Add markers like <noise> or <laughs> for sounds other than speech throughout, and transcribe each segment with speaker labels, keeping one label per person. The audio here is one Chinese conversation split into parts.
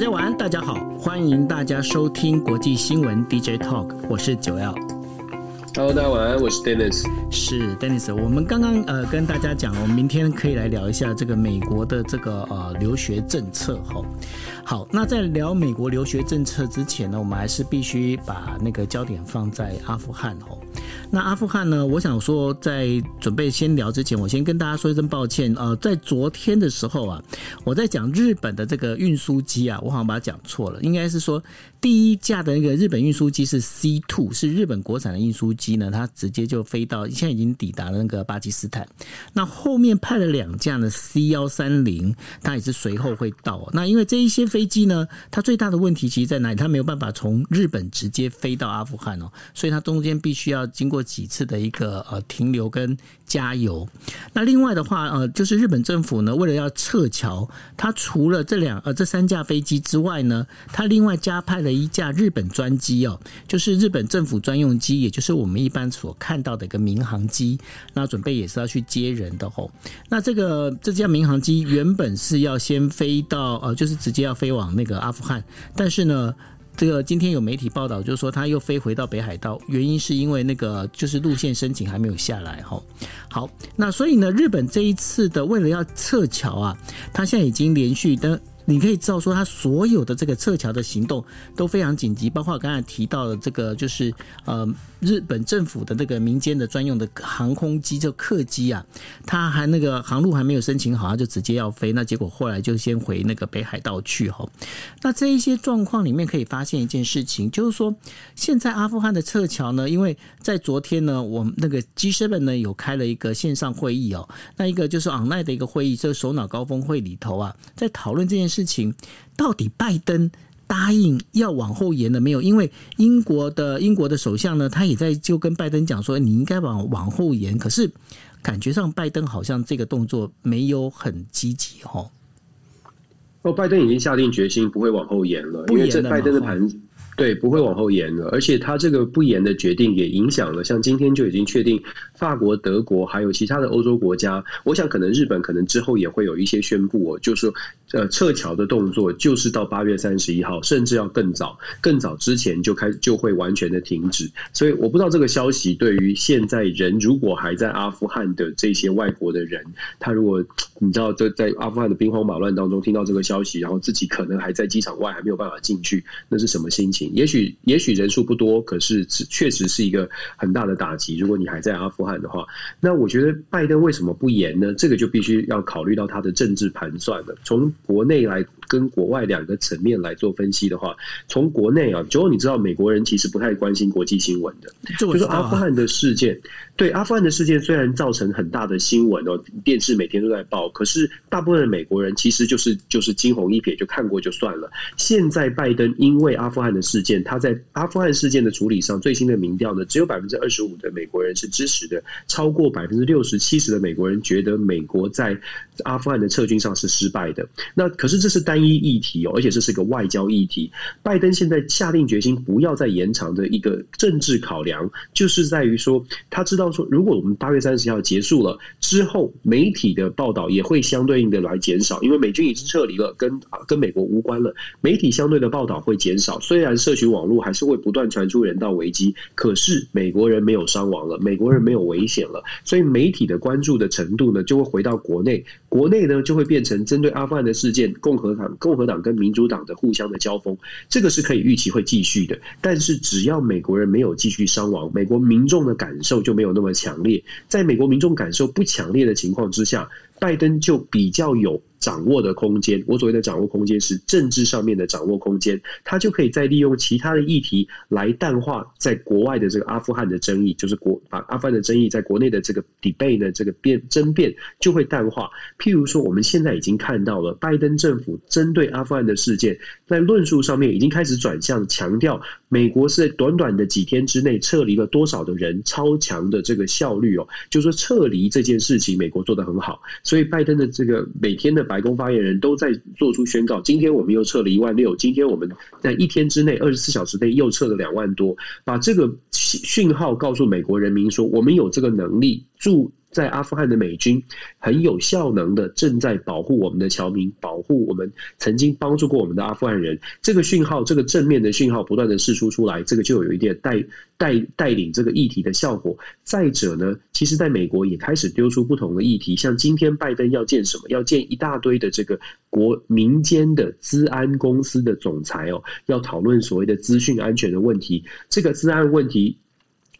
Speaker 1: 大家晚安，大家好，欢迎大家收听国际新闻 DJ Talk，我是九 L。
Speaker 2: Hello，大家晚安，我是 Dennis。
Speaker 1: 是 Dennis，我们刚刚呃跟大家讲，我们明天可以来聊一下这个美国的这个呃留学政策哈。好，那在聊美国留学政策之前呢，我们还是必须把那个焦点放在阿富汗哦。那阿富汗呢，我想说，在准备先聊之前，我先跟大家说一声抱歉。呃，在昨天的时候啊，我在讲日本的这个运输机啊，我好像把它讲错了，应该是说第一架的那个日本运输机是 C two，是日本国产的运输机呢，它直接就飞到，现在已经抵达了那个巴基斯坦。那后面派了两架呢 C 幺三零，它也是随后会到。那因为这一些飞机呢，它最大的问题其实在哪里？它没有办法从日本直接飞到阿富汗哦，所以它中间必须要经过。几次的一个呃停留跟加油，那另外的话呃，就是日本政府呢，为了要撤侨，它除了这两呃这三架飞机之外呢，它另外加派了一架日本专机哦，就是日本政府专用机，也就是我们一般所看到的一个民航机，那准备也是要去接人的吼。那这个这架民航机原本是要先飞到呃，就是直接要飞往那个阿富汗，但是呢。这个今天有媒体报道，就是说他又飞回到北海道，原因是因为那个就是路线申请还没有下来哈。好，那所以呢，日本这一次的为了要撤侨啊，他现在已经连续登。你可以知道说，他所有的这个撤侨的行动都非常紧急，包括刚才提到的这个，就是呃，日本政府的那个民间的专用的航空机，就客机啊，他还那个航路还没有申请好，他就直接要飞，那结果后来就先回那个北海道去哈。那这一些状况里面可以发现一件事情，就是说，现在阿富汗的撤侨呢，因为在昨天呢，我们那个 G7 呢有开了一个线上会议哦，那一个就是 online 的一个会议，这个首脑高峰会里头啊，在讨论这件事。事情到底拜登答应要往后延了没有？因为英国的英国的首相呢，他也在就跟拜登讲说，你应该往往后延。可是感觉上拜登好像这个动作没有很积极哦。
Speaker 2: 哦，拜登已经下定决心不会往后延了，因为这拜登的盘。对，不会往后延了，而且他这个不延的决定也影响了，像今天就已经确定，法国、德国还有其他的欧洲国家，我想可能日本可能之后也会有一些宣布哦，就是说呃撤侨的动作就是到八月三十一号，甚至要更早，更早之前就开就会完全的停止。所以我不知道这个消息对于现在人如果还在阿富汗的这些外国的人，他如果你知道在在阿富汗的兵荒马乱当中听到这个消息，然后自己可能还在机场外还没有办法进去，那是什么心情？也许也许人数不多，可是确实是一个很大的打击。如果你还在阿富汗的话，那我觉得拜登为什么不严呢？这个就必须要考虑到他的政治盘算了。从国内来跟国外两个层面来做分析的话，从国内啊，就你知道美国人其实不太关心国际新闻的，就是阿富汗的事件。对阿富汗的事件虽然造成很大的新闻哦，电视每天都在报，可是大部分的美国人其实就是就是惊鸿一瞥就看过就算了。现在拜登因为阿富汗的事件，他在阿富汗事件的处理上，最新的民调呢，只有百分之二十五的美国人是支持的，超过百分之六十七十的美国人觉得美国在阿富汗的撤军上是失败的。那可是这是单一议题哦，而且这是个外交议题。拜登现在下定决心不要再延长的一个政治考量，就是在于说他知道。说，如果我们八月三十号结束了之后，媒体的报道也会相对应的来减少，因为美军已经撤离了，跟跟美国无关了。媒体相对的报道会减少，虽然社群网络还是会不断传出人道危机，可是美国人没有伤亡了，美国人没有危险了，所以媒体的关注的程度呢，就会回到国内，国内呢就会变成针对阿富汗的事件，共和党共和党跟民主党的互相的交锋，这个是可以预期会继续的。但是只要美国人没有继续伤亡，美国民众的感受就没有。那么强烈，在美国民众感受不强烈的情况之下，拜登就比较有掌握的空间，我所谓的掌握空间是政治上面的掌握空间，他就可以再利用其他的议题来淡化在国外的这个阿富汗的争议，就是国把阿富汗的争议在国内的这个 debate 呢这个辩争辩就会淡化。譬如说，我们现在已经看到了拜登政府针对阿富汗的事件，在论述上面已经开始转向强调，美国是在短短的几天之内撤离了多少的人，超强的这个效率哦，就是说撤离这件事情，美国做得很好，所以拜登的这个每天的。白宫发言人都在做出宣告，今天我们又撤了一万六，今天我们在一天之内，二十四小时内又撤了两万多，把这个讯号告诉美国人民说，我们有这个能力助在阿富汗的美军很有效能的正在保护我们的侨民，保护我们曾经帮助过我们的阿富汗人。这个讯号，这个正面的讯号不断的释出出来，这个就有一点带带带领这个议题的效果。再者呢，其实在美国也开始丢出不同的议题，像今天拜登要见什么？要见一大堆的这个国民间的资安公司的总裁哦，要讨论所谓的资讯安全的问题。这个资安问题。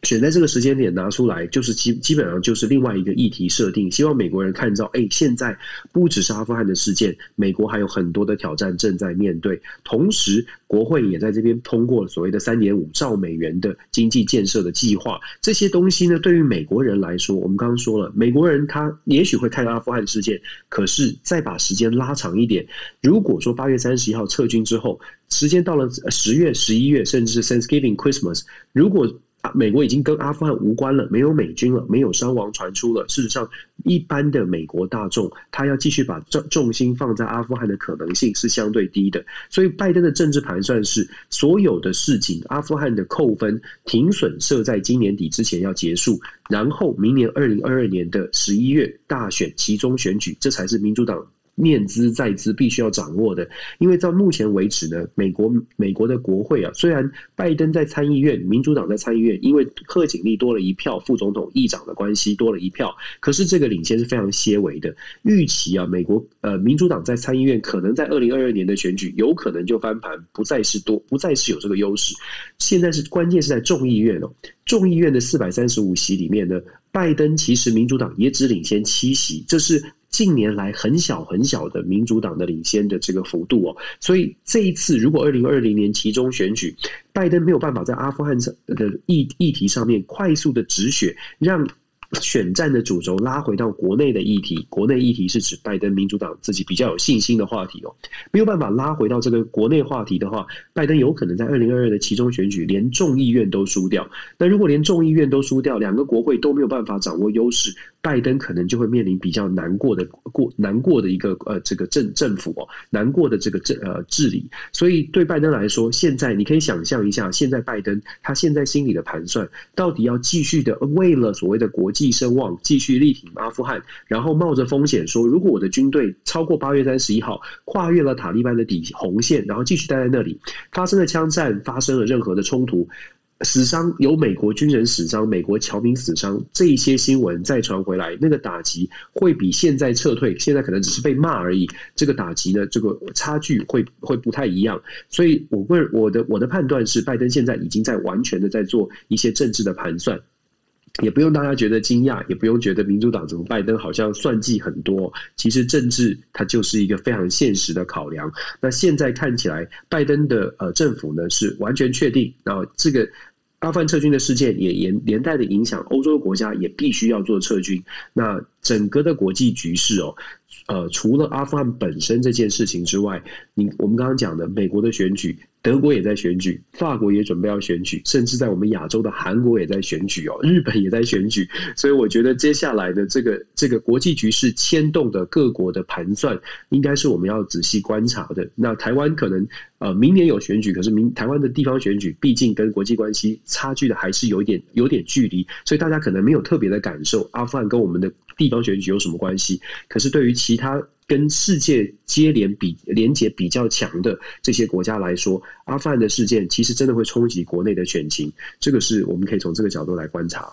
Speaker 2: 选在这个时间点拿出来，就是基基本上就是另外一个议题设定，希望美国人看到，哎，现在不只是阿富汗的事件，美国还有很多的挑战正在面对。同时，国会也在这边通过所谓的三点五兆美元的经济建设的计划。这些东西呢，对于美国人来说，我们刚刚说了，美国人他也许会看阿富汗事件，可是再把时间拉长一点，如果说八月三十一号撤军之后，时间到了十月、十一月，甚至是 Thanksgiving、Christmas，如果美国已经跟阿富汗无关了，没有美军了，没有伤亡传出了。事实上，一般的美国大众，他要继续把重重心放在阿富汗的可能性是相对低的。所以，拜登的政治盘算是，所有的事情，阿富汗的扣分停损设在今年底之前要结束，然后明年二零二二年的十一月大选其中选举，这才是民主党。念兹在兹必须要掌握的，因为到目前为止呢，美国美国的国会啊，虽然拜登在参议院，民主党在参议院，因为贺锦丽多了一票，副总统议长的关系多了一票，可是这个领先是非常些微的。预期啊，美国呃民主党在参议院可能在二零二二年的选举有可能就翻盘，不再是多，不再是有这个优势。现在是关键是在众议院哦，众议院的四百三十五席里面呢，拜登其实民主党也只领先七席，这是。近年来很小很小的民主党的领先的这个幅度哦，所以这一次如果二零二零年期中选举，拜登没有办法在阿富汗的议议题上面快速的止血，让。选战的主轴拉回到国内的议题，国内议题是指拜登民主党自己比较有信心的话题哦。没有办法拉回到这个国内话题的话，拜登有可能在二零二二的期中选举连众议院都输掉。那如果连众议院都输掉，两个国会都没有办法掌握优势，拜登可能就会面临比较难过的过难过的一个呃这个政政府哦，难过的这个政呃治理。所以对拜登来说，现在你可以想象一下，现在拜登他现在心里的盘算，到底要继续的为了所谓的国际。声望，继续力挺阿富汗，然后冒着风险说，如果我的军队超过八月三十一号，跨越了塔利班的底红线，然后继续待在那里，发生了枪战，发生了任何的冲突，死伤有美国军人死伤，美国侨民死伤，这一些新闻再传回来，那个打击会比现在撤退，现在可能只是被骂而已，这个打击呢，这个差距会会不太一样。所以，我问我的我的判断是，拜登现在已经在完全的在做一些政治的盘算。也不用大家觉得惊讶，也不用觉得民主党怎么拜登好像算计很多。其实政治它就是一个非常现实的考量。那现在看起来，拜登的呃政府呢是完全确定，然后这个阿富汗撤军的事件也连连带的影响欧洲的国家也必须要做撤军。那整个的国际局势哦。呃，除了阿富汗本身这件事情之外，你我们刚刚讲的美国的选举，德国也在选举，法国也准备要选举，甚至在我们亚洲的韩国也在选举哦，日本也在选举，所以我觉得接下来的这个这个国际局势牵动的各国的盘算，应该是我们要仔细观察的。那台湾可能呃明年有选举，可是明台湾的地方选举毕竟跟国际关系差距的还是有点有点距离，所以大家可能没有特别的感受阿富汗跟我们的地方选举有什么关系。可是对于其他跟世界接连比连接比较强的这些国家来说，阿富汗的事件其实真的会冲击国内的选情，这个是我们可以从这个角度来观察。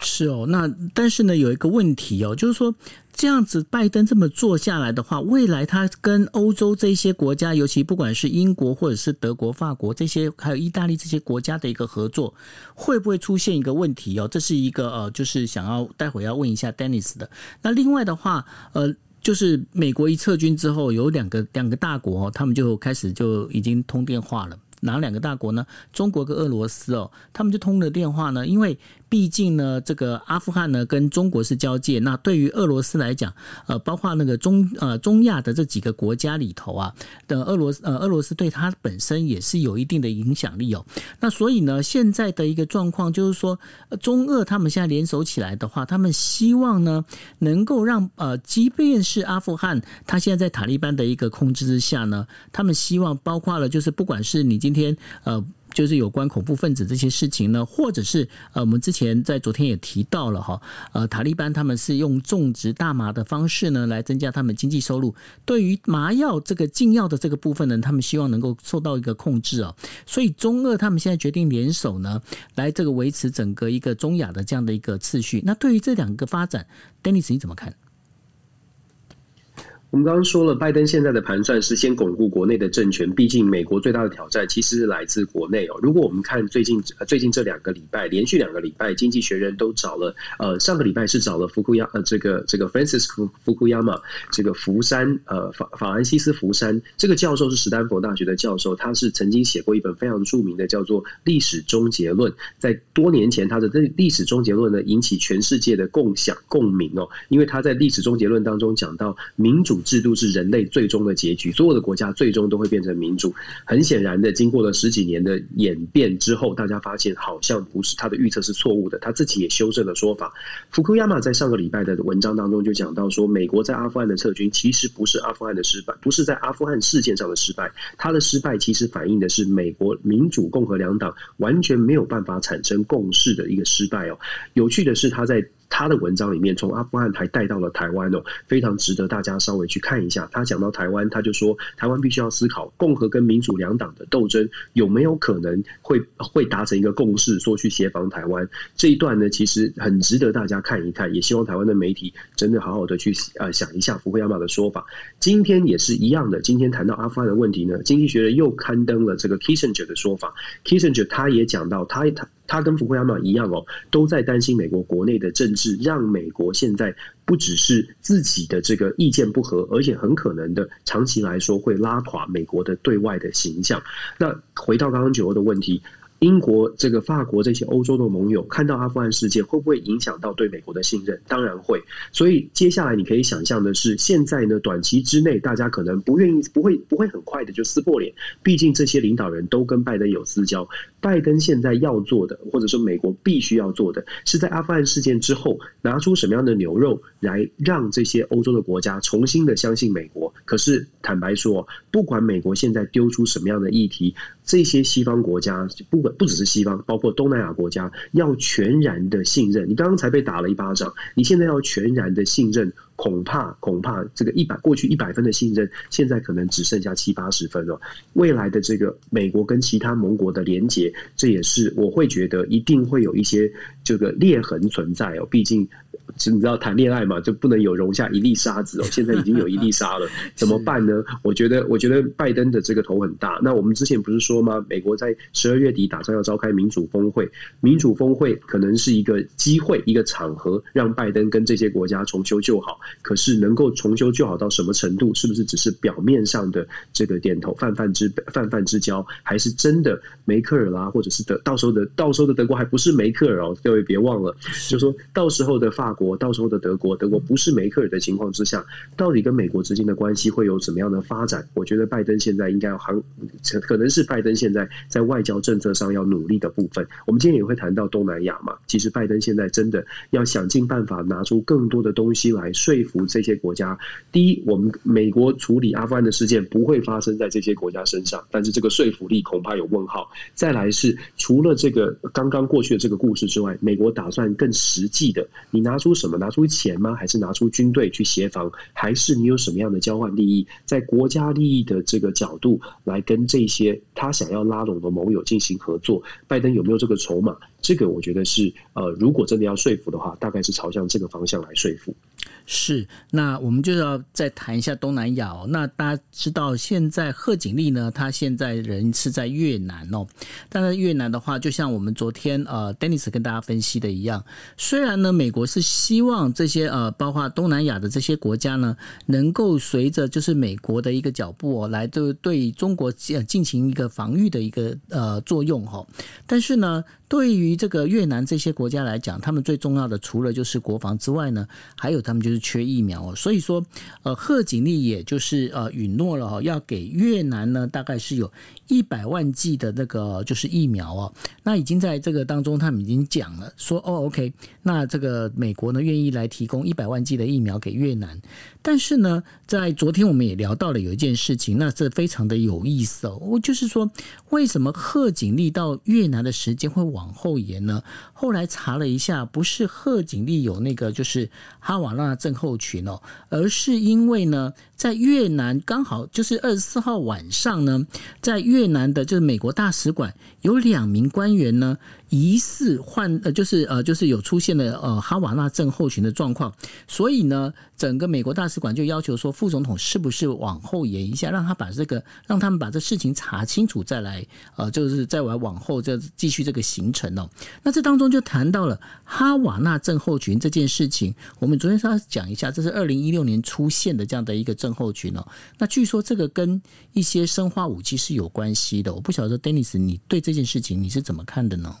Speaker 1: 是哦，那但是呢，有一个问题哦，就是说这样子拜登这么做下来的话，未来他跟欧洲这些国家，尤其不管是英国或者是德国、法国这些，还有意大利这些国家的一个合作，会不会出现一个问题哦？这是一个呃，就是想要待会要问一下 Dennis 的。那另外的话，呃。就是美国一撤军之后，有两个两个大国，他们就开始就已经通电话了。哪两个大国呢？中国跟俄罗斯哦，他们就通了电话呢，因为。毕竟呢，这个阿富汗呢跟中国是交界，那对于俄罗斯来讲，呃，包括那个中呃中亚的这几个国家里头啊的俄罗斯呃俄罗斯对它本身也是有一定的影响力哦。那所以呢，现在的一个状况就是说，中俄他们现在联手起来的话，他们希望呢能够让呃，即便是阿富汗，他现在在塔利班的一个控制之下呢，他们希望包括了就是不管是你今天呃。就是有关恐怖分子这些事情呢？或者是呃，我们之前在昨天也提到了哈，呃，塔利班他们是用种植大麻的方式呢，来增加他们经济收入。对于麻药这个禁药的这个部分呢，他们希望能够受到一个控制哦。所以中俄他们现在决定联手呢，来这个维持整个一个中亚的这样的一个次序。那对于这两个发展，Dennis 你怎么看？
Speaker 2: 我们刚刚说了，拜登现在的盘算是先巩固国内的政权。毕竟，美国最大的挑战其实是来自国内哦。如果我们看最近最近这两个礼拜，连续两个礼拜，《经济学人》都找了呃，上个礼拜是找了福库亚呃，这个这个 Francis 福福库亚马这个福山呃法法兰西斯福山这个教授是史丹佛大学的教授，他是曾经写过一本非常著名的叫做《历史终结论》。在多年前，他的这《历史终结论》呢，引起全世界的共享共鸣哦，因为他在《历史终结论》当中讲到民主。制度是人类最终的结局，所有的国家最终都会变成民主。很显然的，经过了十几年的演变之后，大家发现好像不是他的预测是错误的，他自己也修正了说法。福库亚马在上个礼拜的文章当中就讲到说，美国在阿富汗的撤军其实不是阿富汗的失败，不是在阿富汗事件上的失败，他的失败其实反映的是美国民主共和两党完全没有办法产生共识的一个失败哦。有趣的是，他在。他的文章里面从阿富汗还带到了台湾哦，非常值得大家稍微去看一下。他讲到台湾，他就说台湾必须要思考共和跟民主两党的斗争有没有可能会会达成一个共识，说去协防台湾这一段呢，其实很值得大家看一看。也希望台湾的媒体真的好好的去呃想一下福库亚马的说法。今天也是一样的，今天谈到阿富汗的问题呢，经济学人又刊登了这个 Kissinger 的说法。Kissinger 他也讲到，他他。他跟福克亚马一样哦，都在担心美国国内的政治，让美国现在不只是自己的这个意见不合，而且很可能的长期来说会拉垮美国的对外的形象。那回到刚刚九欧的问题。英国、这个法国这些欧洲的盟友看到阿富汗事件，会不会影响到对美国的信任？当然会。所以接下来你可以想象的是，现在呢，短期之内大家可能不愿意、不会、不会很快的就撕破脸。毕竟这些领导人都跟拜登有私交。拜登现在要做的，或者说美国必须要做的，是在阿富汗事件之后拿出什么样的牛肉来让这些欧洲的国家重新的相信美国。可是坦白说，不管美国现在丢出什么样的议题，这些西方国家不管。不只是西方，包括东南亚国家，要全然的信任。你刚刚才被打了一巴掌，你现在要全然的信任。恐怕恐怕这个一百过去一百分的信任，现在可能只剩下七八十分了。未来的这个美国跟其他盟国的连结，这也是我会觉得一定会有一些这个裂痕存在哦。毕竟你知道谈恋爱嘛，就不能有容下一粒沙子哦。现在已经有一粒沙了，<laughs> 怎么办呢？我觉得我觉得拜登的这个头很大。那我们之前不是说吗？美国在十二月底打算要召开民主峰会，民主峰会可能是一个机会，一个场合，让拜登跟这些国家重修旧好。可是能够重修旧好到什么程度？是不是只是表面上的这个点头泛泛之泛泛之交，还是真的梅克尔啦，或者是德到时候的到时候的德国还不是梅克尔哦？各位别忘了，就是说到时候的法国，我到时候的德国，德国不是梅克尔的情况之下，到底跟美国之间的关系会有怎么样的发展？我觉得拜登现在应该要很可能是拜登现在在外交政策上要努力的部分。我们今天也会谈到东南亚嘛，其实拜登现在真的要想尽办法拿出更多的东西来。说服这些国家，第一，我们美国处理阿富汗的事件不会发生在这些国家身上，但是这个说服力恐怕有问号。再来是除了这个刚刚过去的这个故事之外，美国打算更实际的，你拿出什么？拿出钱吗？还是拿出军队去协防？还是你有什么样的交换利益？在国家利益的这个角度来跟这些他想要拉拢的盟友进行合作？拜登有没有这个筹码？这个我觉得是呃，如果真的要说服的话，大概是朝向这个方向来说服。
Speaker 1: 是，那我们就要再谈一下东南亚哦。那大家知道，现在贺锦丽呢，他现在人是在越南哦。但是越南的话，就像我们昨天呃，Dennis 跟大家分析的一样，虽然呢，美国是希望这些呃，包括东南亚的这些国家呢，能够随着就是美国的一个脚步哦，来就对中国进进行一个防御的一个呃作用哈。但是呢，对于这个越南这些国家来讲，他们最重要的除了就是国防之外呢，还有他们就是缺疫苗哦。所以说，呃，贺锦丽也就是呃允诺了哈，要给越南呢大概是有一百万剂的那个就是疫苗哦。那已经在这个当中，他们已经讲了说哦，OK，那这个美国呢愿意来提供一百万剂的疫苗给越南。但是呢，在昨天我们也聊到了有一件事情，那这非常的有意思哦。我就是说，为什么贺锦丽到越南的时间会往后延呢？后来查了一下，不是贺锦丽有那个就是哈瓦那症候群哦，而是因为呢，在越南刚好就是二十四号晚上呢，在越南的就是美国大使馆有两名官员呢。疑似患呃，就是呃，就是有出现了呃哈瓦那症候群的状况，所以呢，整个美国大使馆就要求说，副总统是不是往后延一下，让他把这个让他们把这事情查清楚再来，呃，就是再来往后再继续这个行程哦。那这当中就谈到了哈瓦那症候群这件事情，我们昨天稍微讲一下，这是二零一六年出现的这样的一个症候群哦。那据说这个跟一些生化武器是有关系的，我不晓得 Dennis 你对这件事情你是怎么看的呢？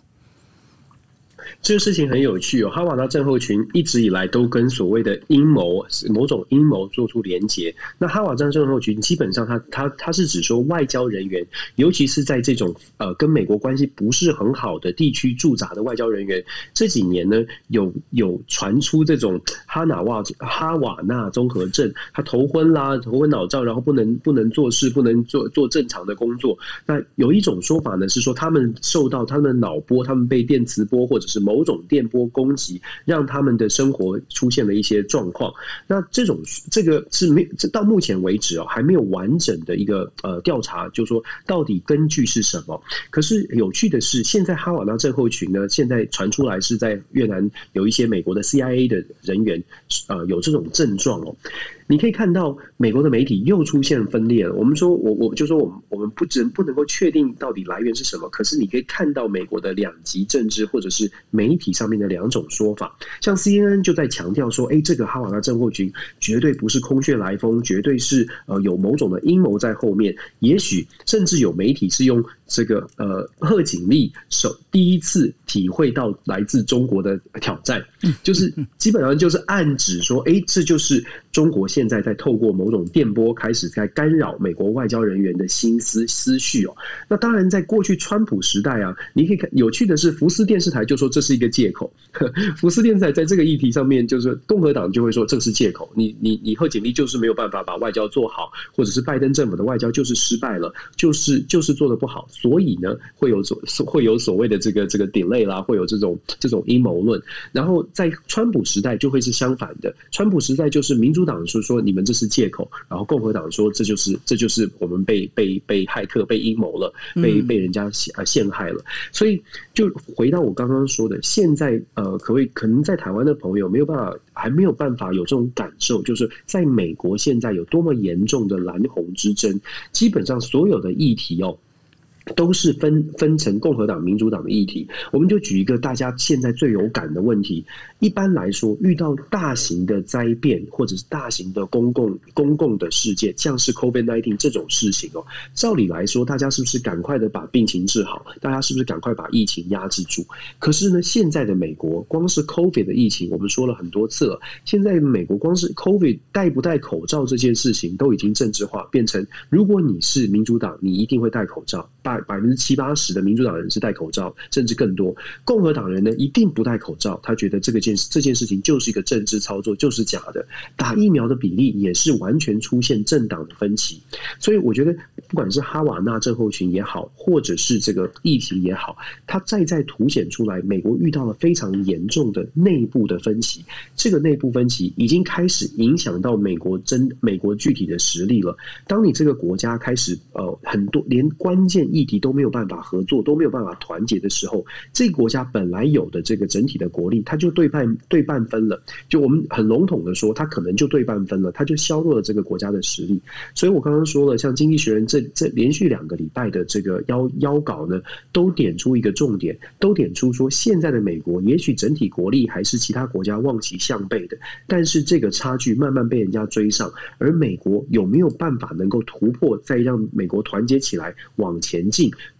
Speaker 2: 这个事情很有趣哦，哈瓦那症候群一直以来都跟所谓的阴谋、某种阴谋做出连结。那哈瓦那症候群基本上它，它它是指说外交人员，尤其是在这种呃跟美国关系不是很好的地区驻扎的外交人员，这几年呢有有传出这种哈瓦哈瓦那综合症，他头昏啦、头昏脑胀，然后不能不能做事，不能做做正常的工作。那有一种说法呢是说，他们受到他们脑波，他们被电磁波或者是某种电波攻击，让他们的生活出现了一些状况。那这种这个是没这到目前为止哦，还没有完整的一个呃调查，就说到底根据是什么。可是有趣的是，现在哈瓦那症候群呢，现在传出来是在越南有一些美国的 CIA 的人员呃有这种症状哦。你可以看到美国的媒体又出现分裂了。我们说，我我就说，我们我们不只不能够确定到底来源是什么。可是你可以看到美国的两极政治或者是媒体上面的两种说法。像 CNN 就在强调说，哎，这个哈瓦那症候群绝对不是空穴来风，绝对是呃有某种的阴谋在后面。也许甚至有媒体是用这个呃贺锦丽首第一次体会到来自中国的挑战，就是基本上就是暗指说，哎，这就是中国。现在在透过某种电波开始在干扰美国外交人员的心思思绪哦。那当然，在过去川普时代啊，你可以看有趣的是，福斯电视台就说这是一个借口。<laughs> 福斯电视台在这个议题上面，就是共和党就会说这是借口。你你你贺锦丽就是没有办法把外交做好，或者是拜登政府的外交就是失败了，就是就是做的不好，所以呢会有所会有所谓的这个这个 delay 啦，会有这种这种阴谋论。然后在川普时代就会是相反的，川普时代就是民主党说。说你们这是借口，然后共和党说这就是这就是我们被被被骇客被阴谋了，被被人家陷陷害了。所以就回到我刚刚说的，现在呃，可谓可能在台湾的朋友没有办法，还没有办法有这种感受，就是在美国现在有多么严重的蓝红之争，基本上所有的议题哦。都是分分成共和党、民主党的议题。我们就举一个大家现在最有感的问题。一般来说，遇到大型的灾变或者是大型的公共公共的事件，像是 COVID-19 这种事情哦，照理来说，大家是不是赶快的把病情治好？大家是不是赶快把疫情压制住？可是呢，现在的美国光是 COVID 的疫情，我们说了很多次了。现在美国光是 COVID 戴不戴口罩这件事情，都已经政治化，变成如果你是民主党，你一定会戴口罩。百分之七八十的民主党人是戴口罩，甚至更多。共和党人呢，一定不戴口罩。他觉得这个件事，这件事情就是一个政治操作，就是假的。打疫苗的比例也是完全出现政党的分歧。所以，我觉得不管是哈瓦那症候群也好，或者是这个议题也好，它再再凸显出来，美国遇到了非常严重的内部的分歧。这个内部分歧已经开始影响到美国真美国具体的实力了。当你这个国家开始呃很多连关键议题都没有办法合作，都没有办法团结的时候，这个国家本来有的这个整体的国力，它就对半对半分了。就我们很笼统的说，它可能就对半分了，它就削弱了这个国家的实力。所以我刚刚说了，像《经济学人》这这连续两个礼拜的这个邀邀稿呢，都点出一个重点，都点出说，现在的美国也许整体国力还是其他国家望其项背的，但是这个差距慢慢被人家追上，而美国有没有办法能够突破，再让美国团结起来往前？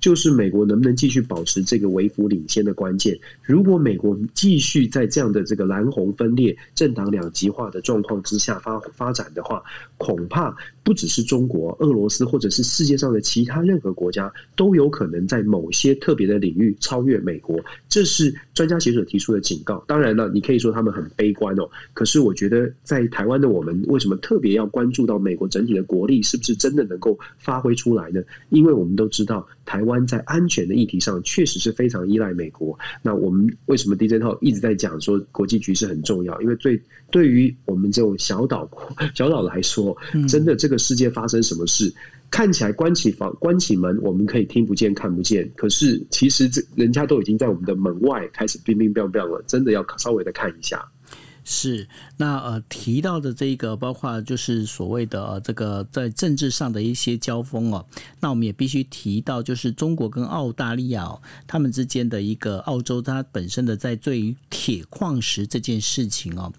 Speaker 2: 就是美国能不能继续保持这个微幅领先的关键。如果美国继续在这样的这个蓝红分裂、政党两极化的状况之下发发展的话，恐怕不只是中国、俄罗斯，或者是世界上的其他任何国家，都有可能在某些特别的领域超越美国。这是专家学者提出的警告。当然了，你可以说他们很悲观哦。可是我觉得，在台湾的我们，为什么特别要关注到美国整体的国力是不是真的能够发挥出来呢？因为我们都知道，台湾在安全的议题上确实是非常依赖美国。那我们为什么 DJ 套一直在讲说国际局势很重要？因为对对于我们这种小岛 <laughs> 小岛来说，真的这个世界发生什么事，看起来关起房关起门，我们可以听不见看不见。可是其实这人家都已经在我们的门外开始冰冰乓乓了，真的要稍微的看一下。
Speaker 1: 是，那呃提到的这个，包括就是所谓的、呃、这个在政治上的一些交锋哦，那我们也必须提到，就是中国跟澳大利亚、他们之间的一个澳洲它本身的在对于铁矿石这件事情哦，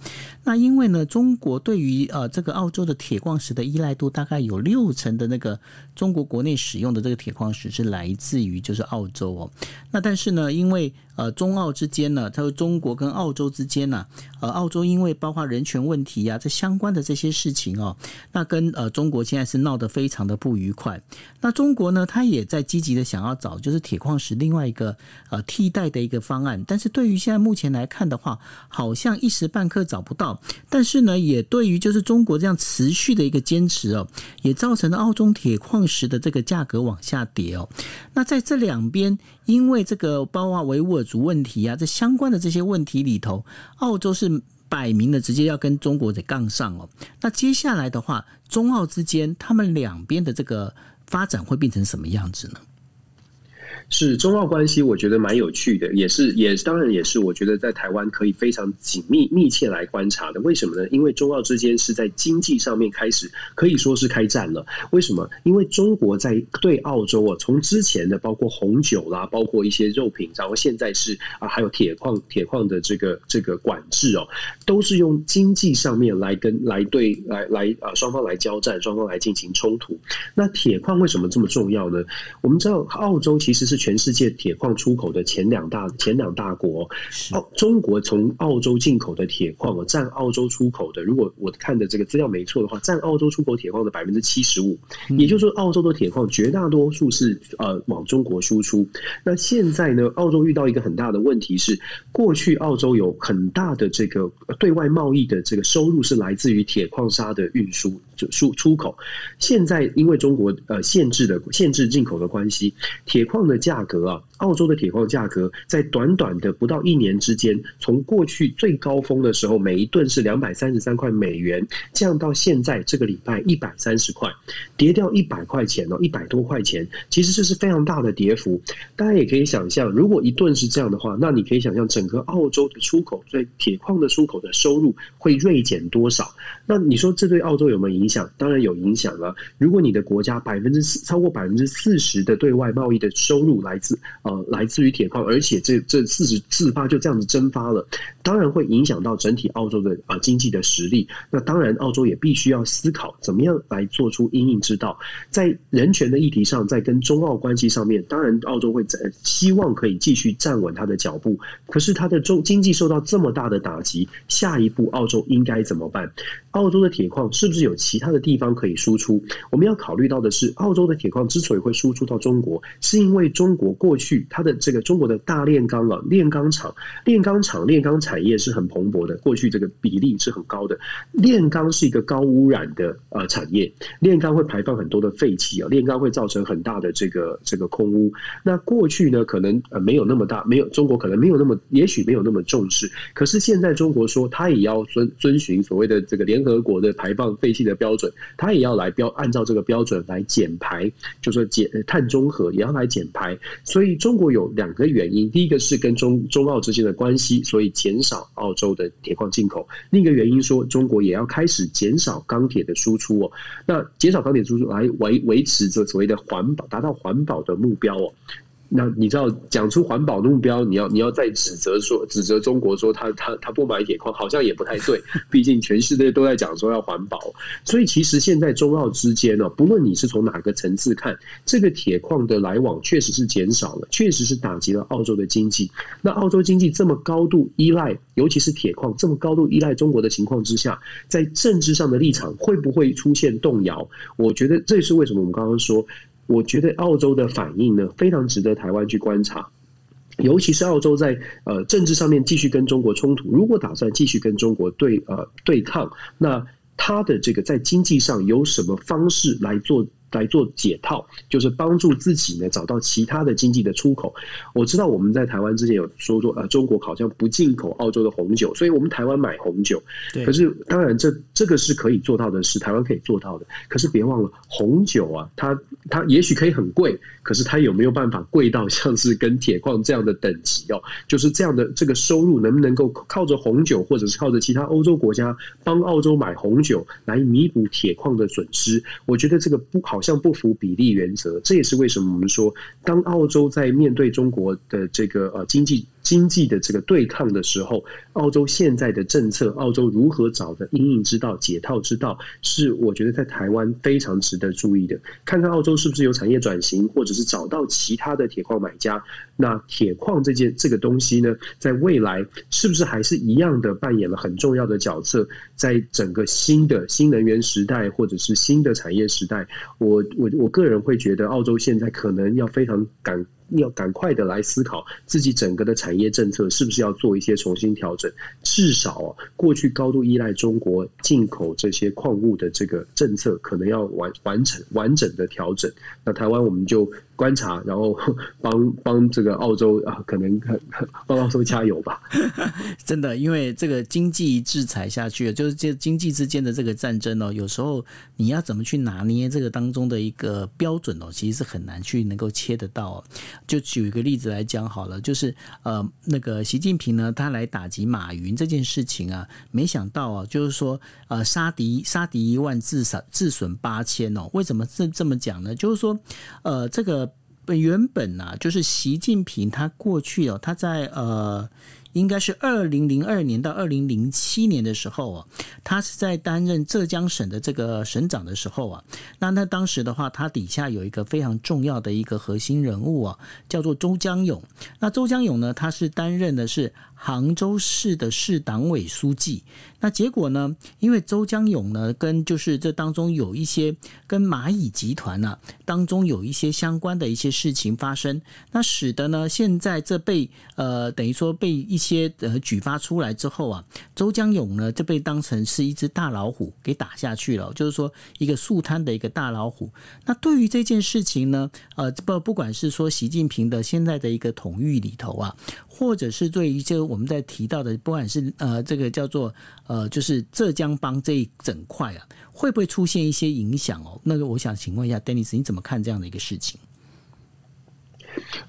Speaker 1: 那因为呢，中国对于呃这个澳洲的铁矿石的依赖度大概有六成的那个中国国内使用的这个铁矿石是来自于就是澳洲哦，那但是呢，因为呃中澳之间呢，它说中国跟澳洲之间呢，呃澳洲。因为包括人权问题呀、这相关的这些事情哦，那跟呃中国现在是闹得非常的不愉快。那中国呢，他也在积极的想要找就是铁矿石另外一个呃替代的一个方案。但是对于现在目前来看的话，好像一时半刻找不到。但是呢，也对于就是中国这样持续的一个坚持哦，也造成了澳中铁矿时的这个价格往下跌哦。那在这两边，因为这个包括维吾尔族问题啊，这相关的这些问题里头，澳洲是。摆明了直接要跟中国在杠上哦，那接下来的话，中澳之间他们两边的这个发展会变成什么样子呢？
Speaker 2: 是中澳关系，我觉得蛮有趣的，也是也当然也是我觉得在台湾可以非常紧密密切来观察的。为什么呢？因为中澳之间是在经济上面开始可以说是开战了。为什么？因为中国在对澳洲啊，从之前的包括红酒啦，包括一些肉品，然后现在是啊，还有铁矿铁矿的这个这个管制哦，都是用经济上面来跟来对来来啊双方来交战，双方来进行冲突。那铁矿为什么这么重要呢？我们知道澳洲其实是。全世界铁矿出口的前两大前两大国，澳中国从澳洲进口的铁矿占澳洲出口的，如果我看的这个资料没错的话，占澳洲出口铁矿的百分之七十五。也就是说，澳洲的铁矿绝大多数是呃往中国输出。那现在呢，澳洲遇到一个很大的问题是，过去澳洲有很大的这个对外贸易的这个收入是来自于铁矿砂的运输就出出口。现在因为中国呃限制的限制进口的关系，铁矿的价格啊，澳洲的铁矿价格在短短的不到一年之间，从过去最高峰的时候，每一吨是两百三十三块美元，降到现在这个礼拜一百三十块，跌掉一百块钱哦，一百多块钱，其实这是非常大的跌幅。大家也可以想象，如果一吨是这样的话，那你可以想象整个澳洲的出口，对铁矿的出口的收入会锐减多少？那你说这对澳洲有没有影响？当然有影响了。如果你的国家百分之四超过百分之四十的对外贸易的收入，来自呃来自于铁矿，而且这这四十自发就这样子蒸发了，当然会影响到整体澳洲的啊、经济的实力。那当然，澳洲也必须要思考怎么样来做出因应之道。在人权的议题上，在跟中澳关系上面，当然澳洲会在希望可以继续站稳它的脚步。可是它的中经济受到这么大的打击，下一步澳洲应该怎么办？澳洲的铁矿是不是有其他的地方可以输出？我们要考虑到的是，澳洲的铁矿之所以会输出到中国，是因为中国过去它的这个中国的大炼钢啊，炼钢厂、炼钢厂、炼钢产业是很蓬勃的，过去这个比例是很高的。炼钢是一个高污染的呃产业，炼钢会排放很多的废气啊，炼钢会造成很大的这个这个空污。那过去呢，可能呃没有那么大，没有中国可能没有那么，也许没有那么重视。可是现在中国说，它也要遵遵循所谓的这个联合国的排放废气的标准，它也要来标按照这个标准来减排，就说减碳中和也要来减排。所以中国有两个原因，第一个是跟中中澳之间的关系，所以减少澳洲的铁矿进口；另一个原因说，中国也要开始减少钢铁的输出哦。那减少钢铁输出来维维持着所谓的环保，达到环保的目标哦。那你知道讲出环保的目标，你要你要再指责说指责中国说他他他不买铁矿，好像也不太对。毕竟全世界都在讲说要环保，所以其实现在中澳之间呢，不论你是从哪个层次看，这个铁矿的来往确实是减少了，确实是打击了澳洲的经济。那澳洲经济这么高度依赖，尤其是铁矿这么高度依赖中国的情况之下，在政治上的立场会不会出现动摇？我觉得这是为什么我们刚刚说。我觉得澳洲的反应呢，非常值得台湾去观察，尤其是澳洲在呃政治上面继续跟中国冲突，如果打算继续跟中国对呃对抗，那他的这个在经济上有什么方式来做？来做解套，就是帮助自己呢找到其他的经济的出口。我知道我们在台湾之前有说说，呃，中国好像不进口澳洲的红酒，所以我们台湾买红酒。对。可是当然这这个是可以做到的事，台湾可以做到的。可是别忘了，红酒啊，它它也许可以很贵，可是它有没有办法贵到像是跟铁矿这样的等级哦？就是这样的这个收入能不能够靠着红酒，或者是靠着其他欧洲国家帮澳洲买红酒来弥补铁矿的损失？我觉得这个不好。好像不符比例原则，这也是为什么我们说，当澳洲在面对中国的这个呃经济经济的这个对抗的时候，澳洲现在的政策，澳洲如何找的因应之道、解套之道，是我觉得在台湾非常值得注意的。看看澳洲是不是有产业转型，或者是找到其他的铁矿买家。那铁矿这件这个东西呢，在未来是不是还是一样的扮演了很重要的角色，在整个新的新能源时代，或者是新的产业时代？我我我个人会觉得，澳洲现在可能要非常赶，要赶快的来思考自己整个的产业政策是不是要做一些重新调整。至少过去高度依赖中国进口这些矿物的这个政策，可能要完完成完整的调整。那台湾我们就。观察，然后帮 <laughs> 帮这个澳洲啊，可能帮澳洲加油吧。
Speaker 1: 真的，因为这个经济制裁下去，就是这经济之间的这个战争哦，有时候你要怎么去拿捏这个当中的一个标准哦，其实是很难去能够切得到。就举一个例子来讲好了，就是呃，那个习近平呢，他来打击马云这件事情啊，没想到啊，就是说呃，杀敌杀敌一万，自损自损八千哦。为什么这这么讲呢？就是说呃，这个。原本呢、啊，就是习近平他过去哦，他在呃，应该是二零零二年到二零零七年的时候啊，他是在担任浙江省的这个省长的时候啊，那他当时的话，他底下有一个非常重要的一个核心人物啊，叫做周江勇。那周江勇呢，他是担任的是杭州市的市党委书记。那结果呢？因为周江勇呢，跟就是这当中有一些跟蚂蚁集团呢、啊、当中有一些相关的一些事情发生，那使得呢，现在这被呃等于说被一些呃举发出来之后啊，周江勇呢就被当成是一只大老虎给打下去了，就是说一个树摊的一个大老虎。那对于这件事情呢，呃不不管是说习近平的现在的一个统御里头啊，或者是对于这个我们在提到的，不管是呃这个叫做。呃，就是浙江帮这一整块啊，会不会出现一些影响哦？那个，我想请问一下，Dennis，你怎么看这样的一个事情？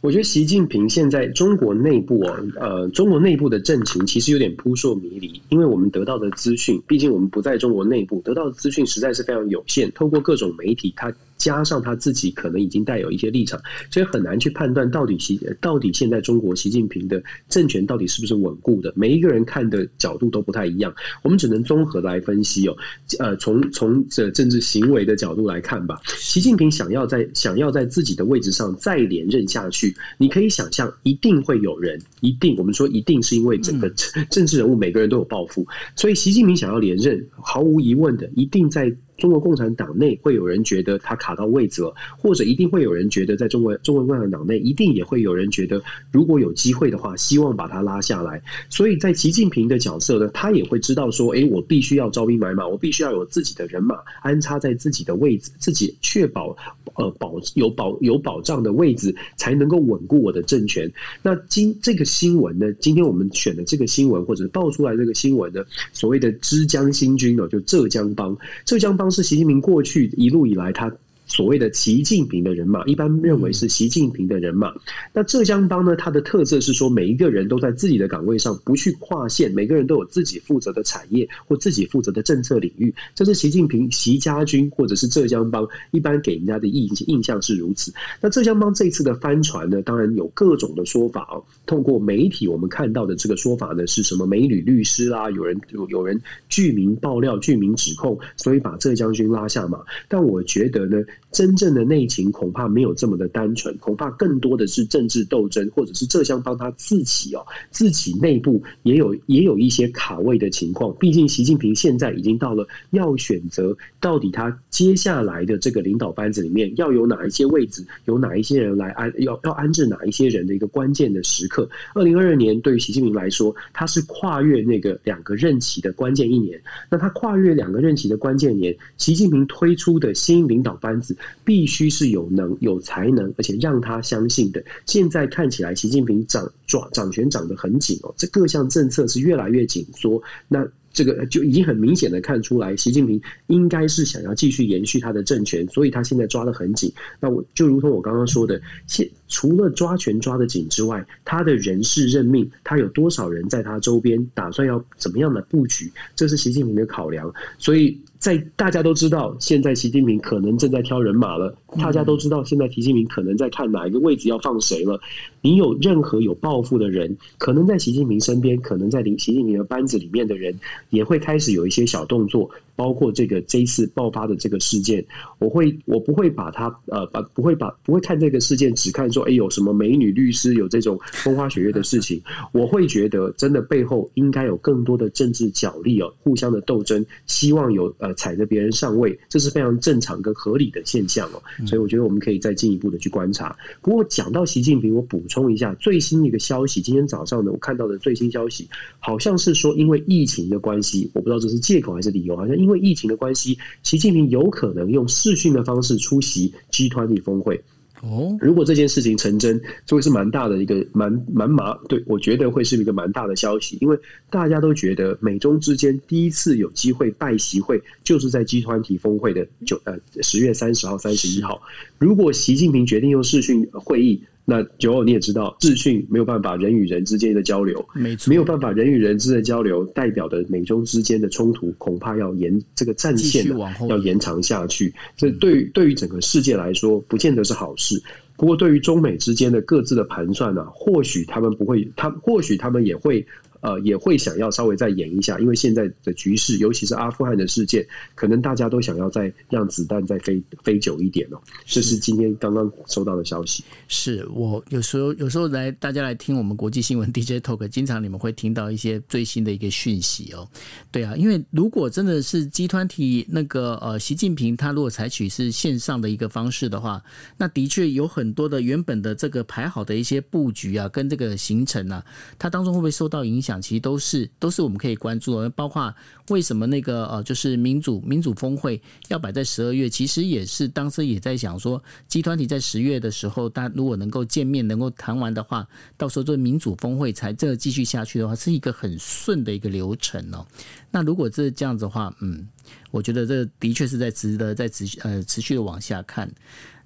Speaker 2: 我觉得习近平现在中国内部哦，呃，中国内部的政情其实有点扑朔迷离，因为我们得到的资讯，毕竟我们不在中国内部，得到的资讯实在是非常有限，透过各种媒体，它。加上他自己可能已经带有一些立场，所以很难去判断到底习到底现在中国习近平的政权到底是不是稳固的。每一个人看的角度都不太一样，我们只能综合来分析哦。呃，从从这政治行为的角度来看吧，习近平想要在想要在自己的位置上再连任下去，你可以想象，一定会有人，一定我们说一定是因为整个政治人物每个人都有抱负，所以习近平想要连任，毫无疑问的，一定在。中国共产党内会有人觉得他卡到位置了，或者一定会有人觉得，在中国中国共产党内一定也会有人觉得，如果有机会的话，希望把他拉下来。所以在习近平的角色呢，他也会知道说，诶，我必须要招兵买马，我必须要有自己的人马安插在自己的位置，自己确保呃保有保有保障的位置，才能够稳固我的政权。那今这个新闻呢，今天我们选的这个新闻，或者爆出来这个新闻呢，所谓的“枝江新军”哦，就浙江帮，浙江帮。是习近平过去一路以来他所谓的习近平的人马，一般认为是习近平的人马。那浙江帮呢，它的特色是说，每一个人都在自己的岗位上，不去跨线，每个人都有自己负责的产业或自己负责的政策领域。这是习近平、习家军或者是浙江帮一般给人家的印印象是如此。那浙江帮这一次的帆船呢，当然有各种的说法哦。通过媒体我们看到的这个说法呢，是什么美女律师啦，有人有有人具名爆料、具名指控，所以把浙江军拉下马。但我觉得呢，真正的内情恐怕没有这么的单纯，恐怕更多的是政治斗争，或者是浙江帮他自己哦，自己内部也有也有一些卡位的情况。毕竟习近平现在已经到了要选择到底他接下来的这个领导班子里面要有哪一些位置，有哪一些人来安，要要安置哪一些人的一个关键的时刻。二零二二年对于习近平来说，他是跨越那个两个任期的关键一年。那他跨越两个任期的关键年，习近平推出的新领导班子必须是有能、有才能，而且让他相信的。现在看起来，习近平掌抓掌权掌得很紧哦，这各项政策是越来越紧缩。那这个就已经很明显的看出来，习近平应该是想要继续延续他的政权，所以他现在抓得很紧。那我就如同我刚刚说的，现除了抓权抓得紧之外，他的人事任命，他有多少人在他周边，打算要怎么样的布局，这是习近平的考量。所以在大家都知道，现在习近平可能正在挑人马了，大家都知道，现在习近平可能在看哪一个位置要放谁了。你有任何有抱负的人，可能在习近平身边，可能在领习近平的班子里面的人，也会开始有一些小动作。包括这个这一次爆发的这个事件，我会我不会把它呃把不会把不会看这个事件只看说哎有什么美女律师有这种风花雪月的事情，<laughs> 我会觉得真的背后应该有更多的政治角力哦，互相的斗争，希望有呃踩着别人上位，这是非常正常跟合理的现象哦，所以我觉得我们可以再进一步的去观察。不过讲到习近平，我补充一下最新的一个消息，今天早上呢我看到的最新消息，好像是说因为疫情的关系，我不知道这是借口还是理由，好像因为。因为疫情的关系，习近平有可能用视讯的方式出席 G20 峰会。哦，如果这件事情成真，这会是蛮大的一个蛮蛮麻，对，我觉得会是一个蛮大的消息，因为大家都觉得美中之间第一次有机会拜习会，就是在 G20 峰会的九呃十月三十号、三十一号。如果习近平决定用视讯会议。那九欧你也知道，视讯没有办法人与人之间的交流，没错，没有办法人与人之间的交流，代表的美中之间的冲突恐怕要延这个战线要延长下去。这对于对于整个世界来说，不见得是好事。不过，对于中美之间的各自的盘算呢、啊，或许他们不会，他或许他们也会。呃，也会想要稍微再演一下，因为现在的局势，尤其是阿富汗的事件，可能大家都想要再让子弹再飞飞久一点哦。这是今天刚刚收到的消息。
Speaker 1: 是我有时候有时候来大家来听我们国际新闻 <laughs> DJ Talk，经常你们会听到一些最新的一个讯息哦。对啊，因为如果真的是集团体那个呃，习近平他如果采取是线上的一个方式的话，那的确有很多的原本的这个排好的一些布局啊，跟这个行程啊，它当中会不会受到影响？讲其实都是都是我们可以关注的，包括为什么那个呃，就是民主民主峰会要摆在十二月，其实也是当时也在想说，集团体在十月的时候，大家如果能够见面，能够谈完的话，到时候这民主峰会才这继续下去的话，是一个很顺的一个流程哦。那如果这这样子的话，嗯，我觉得这的确是在值得在持续呃持续的往下看。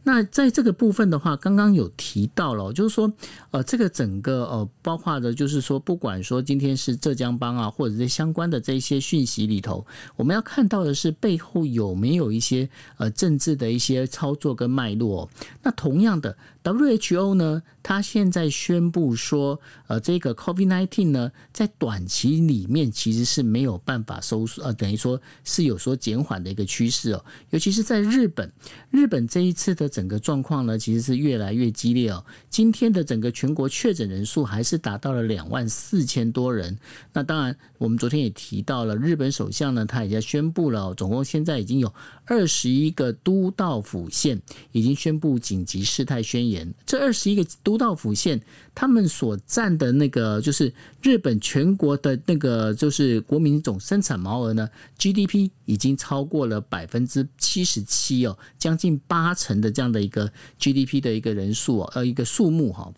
Speaker 1: 那在这个部分的话，刚刚有提到了，就是说，呃，这个整个呃，包括的，就是说，不管说今天是浙江帮啊，或者是相关的这些讯息里头，我们要看到的是背后有没有一些呃政治的一些操作跟脉络。那同样的。WHO 呢，他现在宣布说，呃，这个 COVID-19 呢，在短期里面其实是没有办法收缩，呃，等于说是有所减缓的一个趋势哦。尤其是在日本，日本这一次的整个状况呢，其实是越来越激烈哦。今天的整个全国确诊人数还是达到了两万四千多人。那当然，我们昨天也提到了，日本首相呢，他已经宣布了，总共现在已经有二十一个都道府县已经宣布紧急事态宣言。这二十一个都道府县，他们所占的那个就是日本全国的那个就是国民总生产毛额呢，GDP 已经超过了百分之七十七哦，将近八成的这样的一个 GDP 的一个人数哦，呃，一个数目哈。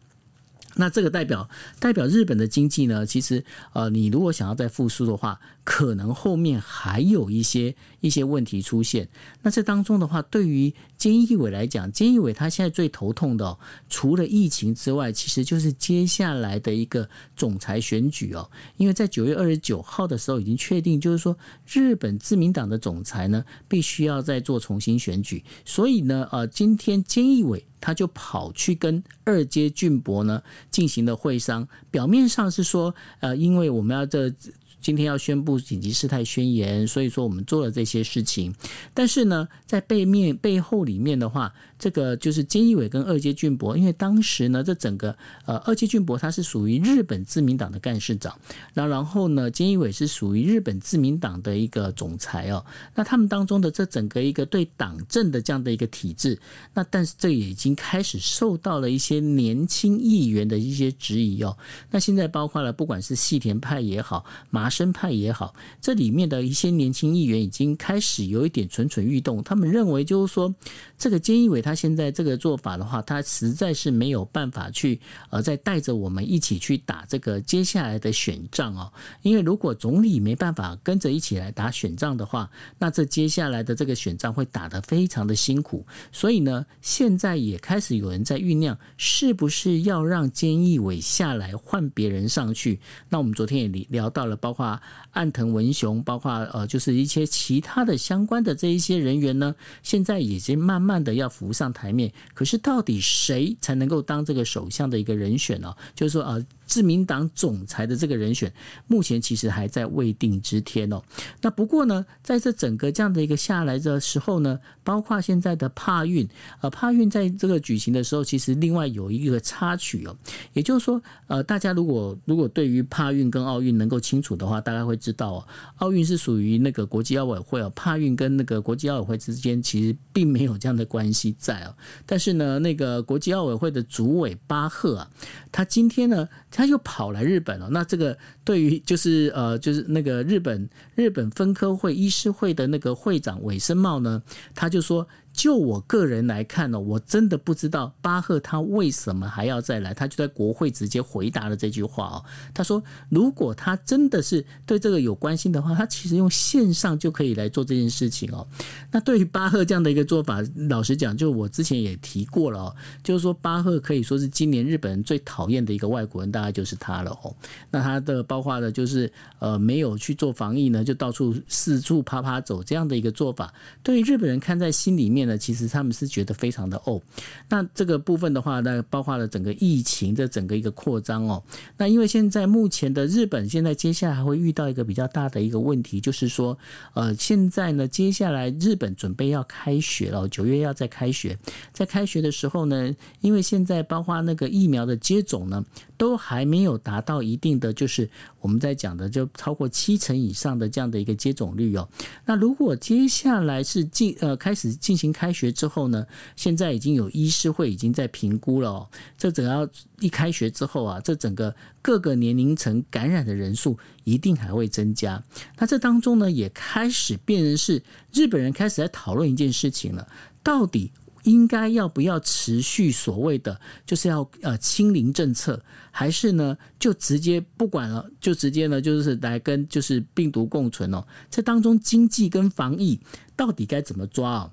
Speaker 1: 那这个代表代表日本的经济呢？其实，呃，你如果想要再复苏的话，可能后面还有一些一些问题出现。那这当中的话，对于菅义伟来讲，菅义伟他现在最头痛的，除了疫情之外，其实就是接下来的一个总裁选举哦。因为在九月二十九号的时候已经确定，就是说日本自民党的总裁呢，必须要再做重新选举。所以呢，呃，今天菅义伟。他就跑去跟二阶俊博呢进行了会商，表面上是说，呃，因为我们要这。今天要宣布紧急事态宣言，所以说我们做了这些事情。但是呢，在背面背后里面的话，这个就是菅义伟跟二阶俊博，因为当时呢，这整个呃二阶俊博他是属于日本自民党的干事长，那然后呢，菅义伟是属于日本自民党的一个总裁哦。那他们当中的这整个一个对党政的这样的一个体制，那但是这也已经开始受到了一些年轻议员的一些质疑哦。那现在包括了不管是细田派也好，麻生派也好，这里面的一些年轻议员已经开始有一点蠢蠢欲动。他们认为，就是说，这个菅义伟他现在这个做法的话，他实在是没有办法去呃，再带着我们一起去打这个接下来的选仗哦。因为如果总理没办法跟着一起来打选仗的话，那这接下来的这个选仗会打得非常的辛苦。所以呢，现在也开始有人在酝酿，是不是要让菅义伟下来换别人上去？那我们昨天也聊到了，包话。岸藤文雄，包括呃，就是一些其他的相关的这一些人员呢，现在已经慢慢的要浮上台面。可是，到底谁才能够当这个首相的一个人选呢？就是说，呃。自民党总裁的这个人选，目前其实还在未定之天哦。那不过呢，在这整个这样的一个下来的时候呢，包括现在的帕运，呃，帕运在这个举行的时候，其实另外有一个插曲哦。也就是说，呃，大家如果如果对于帕运跟奥运能够清楚的话，大概会知道啊，奥运是属于那个国际奥委会哦，帕运跟那个国际奥委会之间其实并没有这样的关系在哦。但是呢，那个国际奥委会的主委巴赫啊，他今天呢。他又跑来日本了，那这个对于就是呃就是那个日本日本分科会医师会的那个会长尾生茂呢，他就说。就我个人来看呢，我真的不知道巴赫他为什么还要再来。他就在国会直接回答了这句话哦。他说，如果他真的是对这个有关心的话，他其实用线上就可以来做这件事情哦。那对于巴赫这样的一个做法，老实讲，就我之前也提过了哦，就是说巴赫可以说是今年日本人最讨厌的一个外国人，大概就是他了哦。那他的包括的就是呃没有去做防疫呢，就到处四处趴趴走这样的一个做法，对于日本人看在心里面。那其实他们是觉得非常的哦，那这个部分的话，那包括了整个疫情的整个一个扩张哦。那因为现在目前的日本，现在接下来还会遇到一个比较大的一个问题，就是说，呃，现在呢，接下来日本准备要开学了，九月要再开学，在开学的时候呢，因为现在包括那个疫苗的接种呢，都还没有达到一定的，就是我们在讲的，就超过七成以上的这样的一个接种率哦。那如果接下来是进呃开始进行开学之后呢，现在已经有医师会已经在评估了哦。这只要一开学之后啊，这整个各个年龄层感染的人数一定还会增加。那这当中呢，也开始变成是日本人开始在讨论一件事情了，到底。应该要不要持续所谓的就是要呃清零政策，还是呢就直接不管了，就直接呢就是来跟就是病毒共存哦？这当中经济跟防疫到底该怎么抓啊？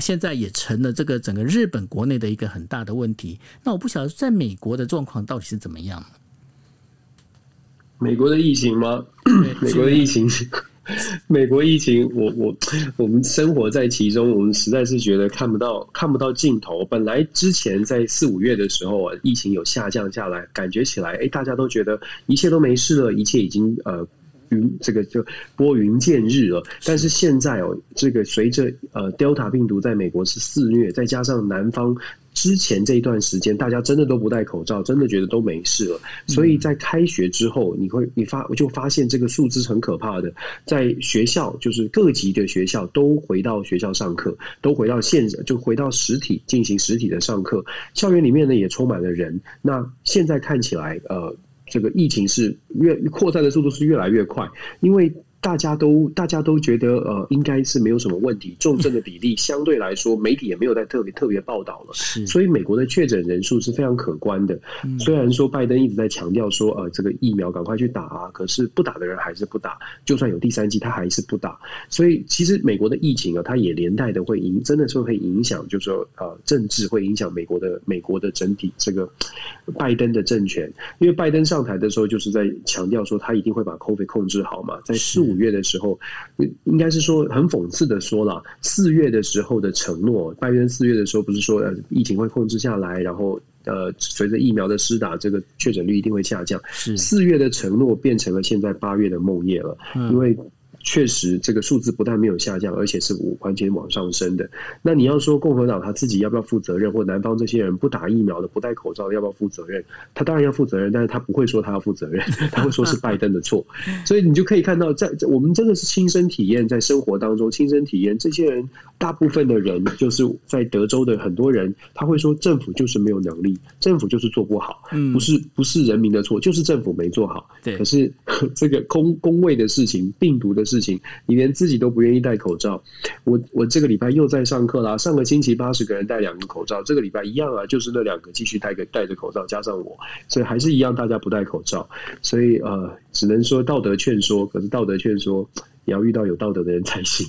Speaker 1: 现在也成了这个整个日本国内的一个很大的问题。那我不晓得在美国的状况到底是怎么样？
Speaker 2: 美国的疫情吗？美国的疫情。<laughs> 美国疫情，我我我们生活在其中，我们实在是觉得看不到看不到尽头。本来之前在四五月的时候啊，疫情有下降下来，感觉起来，哎，大家都觉得一切都没事了，一切已经呃云这个就拨云见日了。但是现在哦，这个随着呃 Delta 病毒在美国是肆虐，再加上南方。之前这一段时间，大家真的都不戴口罩，真的觉得都没事了。所以在开学之后，你会你发我就发现这个数字很可怕的，在学校就是各级的学校都回到学校上课，都回到现就回到实体进行实体的上课，校园里面呢也充满了人。那现在看起来，呃，这个疫情是越扩散的速度是越来越快，因为。大家都大家都觉得呃，应该是没有什么问题，重症的比例 <laughs> 相对来说，媒体也没有在特别特别报道了，所以美国的确诊人数是非常可观的。虽然说拜登一直在强调说呃，这个疫苗赶快去打啊，可是不打的人还是不打，就算有第三剂，他还是不打。所以其实美国的疫情啊，它也连带的会影，真的是会影响，就是说呃，政治会影响美国的美国的整体这个拜登的政权，因为拜登上台的时候就是在强调说他一定会把 COVID 控制好嘛，在四五月的时候，应该是说很讽刺的说了，四月的时候的承诺，拜登四月的时候不是说呃疫情会控制下来，然后呃随着疫苗的施打，这个确诊率一定会下降。四月的承诺变成了现在八月的梦魇了，因为。确实，这个数字不但没有下降，而且是完全往上升的。那你要说共和党他自己要不要负责任，或南方这些人不打疫苗的、不戴口罩的要不要负责任？他当然要负责任，但是他不会说他要负责任，他会说是拜登的错。<laughs> 所以你就可以看到，在我们真的是亲身体验，在生活当中亲身体验，这些人大部分的人就是在德州的很多人，他会说政府就是没有能力，政府就是做不好，不是不是人民的错，就是政府没做好。对，可是这个公公卫的事情，病毒的。事情，你连自己都不愿意戴口罩。我我这个礼拜又在上课啦，上个星期八十个人戴两个口罩，这个礼拜一样啊，就是那两个继续戴个戴着口罩，加上我，所以还是一样，大家不戴口罩。所以呃，只能说道德劝说，可是道德劝说。也要遇到有道德的人才行，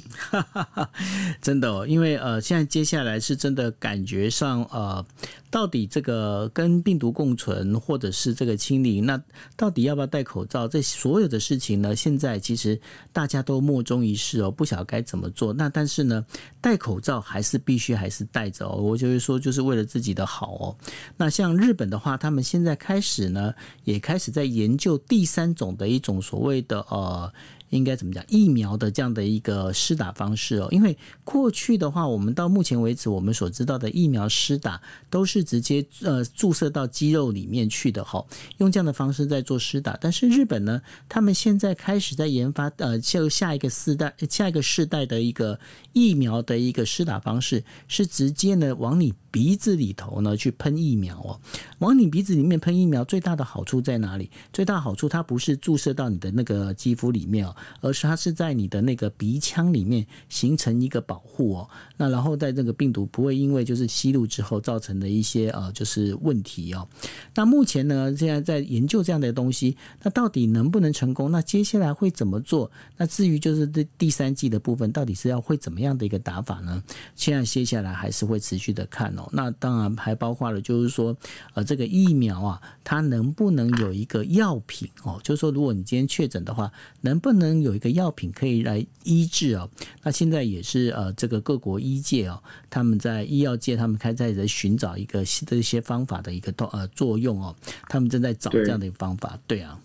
Speaker 2: <laughs>
Speaker 1: 真的哦，因为呃，现在接下来是真的感觉上呃，到底这个跟病毒共存，或者是这个清零，那到底要不要戴口罩？这所有的事情呢，现在其实大家都莫衷一是哦，不晓得该怎么做。那但是呢，戴口罩还是必须还是戴着哦。我就是说，就是为了自己的好哦。那像日本的话，他们现在开始呢，也开始在研究第三种的一种所谓的呃。应该怎么讲？疫苗的这样的一个施打方式哦，因为过去的话，我们到目前为止，我们所知道的疫苗施打都是直接呃注射到肌肉里面去的哈，用这样的方式在做施打。但是日本呢，他们现在开始在研发呃，就下一个世代、下一个世代的一个疫苗的一个施打方式，是直接呢往你鼻子里头呢去喷疫苗哦，往你鼻子里面喷疫苗，最大的好处在哪里？最大好处它不是注射到你的那个肌肤里面哦。而是它是在你的那个鼻腔里面形成一个保护哦，那然后在这个病毒不会因为就是吸入之后造成的一些呃就是问题哦。那目前呢，现在在研究这样的东西，那到底能不能成功？那接下来会怎么做？那至于就是这第三季的部分，到底是要会怎么样的一个打法呢？现在接下来还是会持续的看。那当然还包括了就是说呃这个疫苗啊，它能不能有一个药品哦？就是说如果你今天确诊的话，能不能有一个药品可以来医治哦，那现在也是呃，这个各国医界哦，他们在医药界，他们开在在寻找一个新的一些方法的一个呃作用哦，他们正在找这样的一个方法，对，对啊。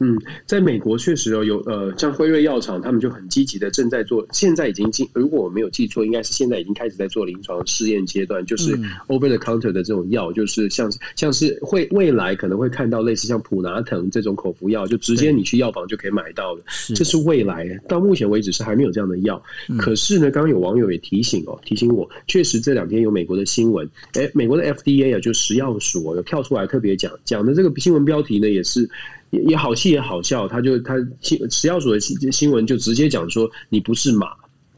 Speaker 2: 嗯，在美国确实哦，有呃，像辉瑞药厂，他们就很积极的正在做，现在已经进，如果我没有记错，应该是现在已经开始在做临床试验阶段，就是 over the counter 的这种药，就是像像是会未来可能会看到类似像普拿疼这种口服药，就直接你去药房就可以买到的，这是未来。到目前为止是还没有这样的药，可是呢，刚刚有网友也提醒哦，提醒我，确实这两天有美国的新闻，哎，美国的 FDA 啊，就食药署有跳出来特别讲讲的这个新闻标题呢，也是。也也好气也好笑，他就他新食药署的新新闻就直接讲说，你不是马，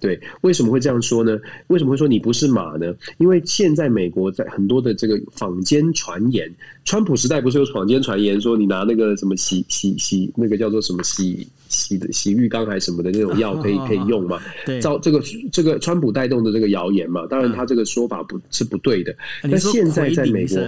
Speaker 2: 对，为什么会这样说呢？为什么会说你不是马呢？因为现在美国在很多的这个坊间传言，川普时代不是有坊间传言说你拿那个什么洗洗洗那个叫做什么洗洗的洗浴缸还是什么的那种药可以 <laughs> 可以用嘛？对，照这个这个川普带动的这个谣言嘛，当然他这个说法不是不对的，那现在在美国。